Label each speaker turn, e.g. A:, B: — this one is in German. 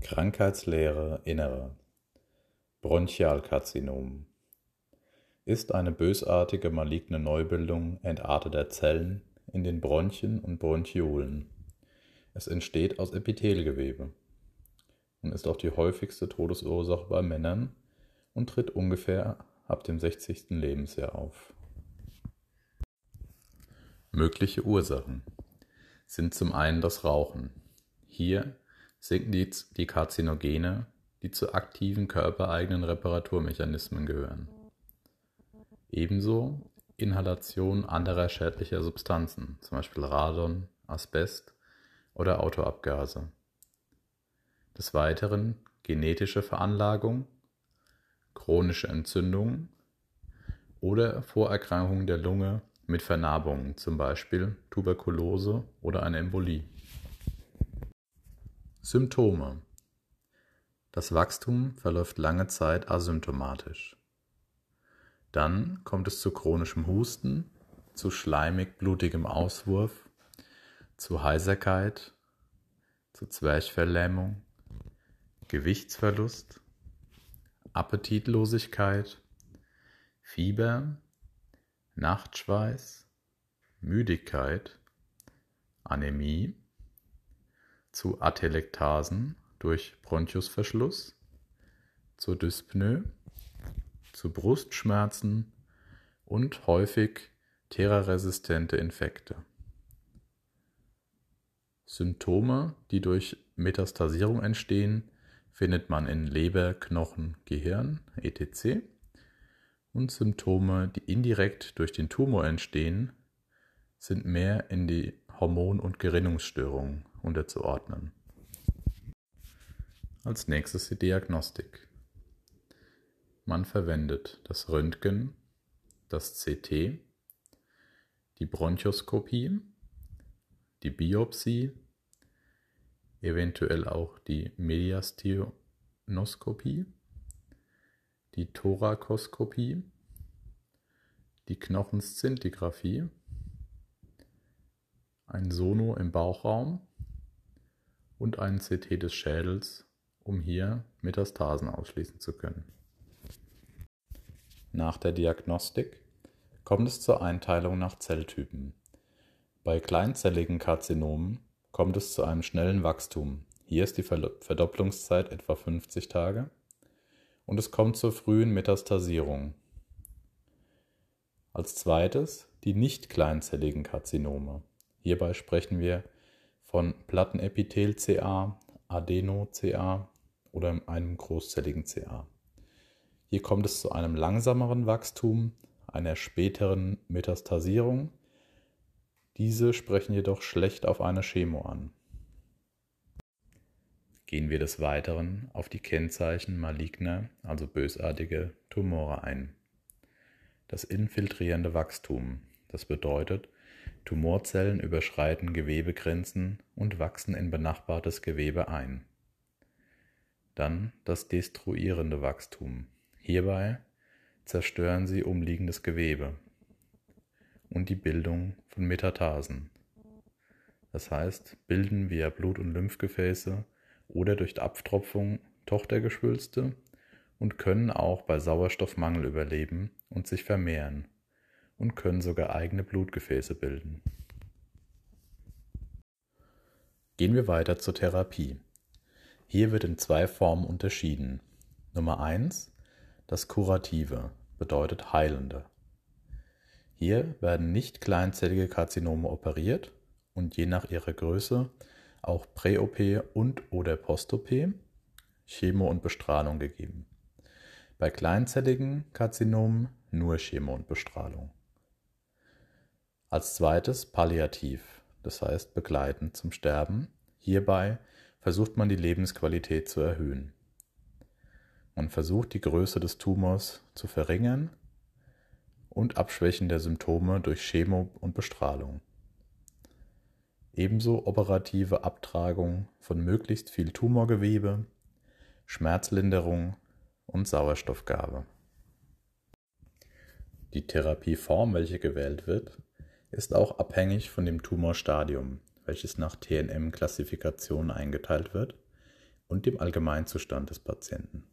A: Krankheitslehre Innere Bronchialkarzinom ist eine bösartige maligne Neubildung entarteter Zellen in den Bronchien und Bronchiolen. Es entsteht aus Epithelgewebe und ist auch die häufigste Todesursache bei Männern und tritt ungefähr ab dem 60. Lebensjahr auf. Mögliche Ursachen sind zum einen das Rauchen. Hier sinken die, die Karzinogene, die zu aktiven körpereigenen Reparaturmechanismen gehören. Ebenso Inhalation anderer schädlicher Substanzen, zum Beispiel Radon, Asbest oder Autoabgase. Des Weiteren genetische Veranlagung, chronische Entzündungen oder Vorerkrankungen der Lunge mit Vernarbungen, zum Beispiel Tuberkulose oder eine Embolie. Symptome Das Wachstum verläuft lange Zeit asymptomatisch. Dann kommt es zu chronischem Husten, zu schleimig-blutigem Auswurf, zu Heiserkeit, zu Zwerchfelllähmung, Gewichtsverlust, Appetitlosigkeit, Fieber, Nachtschweiß, Müdigkeit, Anämie, zu Atelektasen durch Bronchusverschluss, zur Dyspnoe, zu Brustschmerzen und häufig teraresistente Infekte. Symptome, die durch Metastasierung entstehen, findet man in Leber, Knochen, Gehirn etc. Und Symptome, die indirekt durch den Tumor entstehen, sind mehr in die Hormon- und Gerinnungsstörungen unterzuordnen. Als nächstes die Diagnostik. Man verwendet das Röntgen, das CT, die Bronchoskopie, die Biopsie, eventuell auch die Mediastinoskopie, die Thorakoskopie, die Knochenszintigraphie, ein Sono im Bauchraum und ein CT des Schädels, um hier Metastasen ausschließen zu können. Nach der Diagnostik kommt es zur Einteilung nach Zelltypen. Bei kleinzelligen Karzinomen kommt es zu einem schnellen Wachstum. Hier ist die Verdopplungszeit etwa 50 Tage und es kommt zur frühen Metastasierung. Als zweites die nicht kleinzelligen Karzinome. Hierbei sprechen wir von Plattenepithel-CA, Adeno-CA oder einem großzelligen CA. Hier kommt es zu einem langsameren Wachstum, einer späteren Metastasierung. Diese sprechen jedoch schlecht auf eine Chemo an. Gehen wir des Weiteren auf die Kennzeichen maligner, also bösartige Tumore ein. Das infiltrierende Wachstum, das bedeutet, Tumorzellen überschreiten Gewebegrenzen und wachsen in benachbartes Gewebe ein. Dann das destruierende Wachstum. Hierbei zerstören sie umliegendes Gewebe und die Bildung von Metatasen. Das heißt, bilden via Blut- und Lymphgefäße oder durch Abtropfung Tochtergeschwülste und können auch bei Sauerstoffmangel überleben und sich vermehren und können sogar eigene Blutgefäße bilden. Gehen wir weiter zur Therapie. Hier wird in zwei Formen unterschieden. Nummer 1 das Kurative bedeutet heilende. Hier werden nicht kleinzellige Karzinome operiert und je nach ihrer Größe auch Prä-OP und oder Post-OP, Chemo und Bestrahlung gegeben. Bei kleinzelligen Karzinomen nur Chemo und Bestrahlung. Als zweites palliativ, das heißt begleitend zum Sterben. Hierbei versucht man die Lebensqualität zu erhöhen. Man versucht die Größe des Tumors zu verringern und Abschwächen der Symptome durch Chemo und Bestrahlung. Ebenso operative Abtragung von möglichst viel Tumorgewebe, Schmerzlinderung und Sauerstoffgabe. Die Therapieform, welche gewählt wird, ist auch abhängig von dem Tumorstadium, welches nach TNM-Klassifikation eingeteilt wird, und dem Allgemeinzustand des Patienten.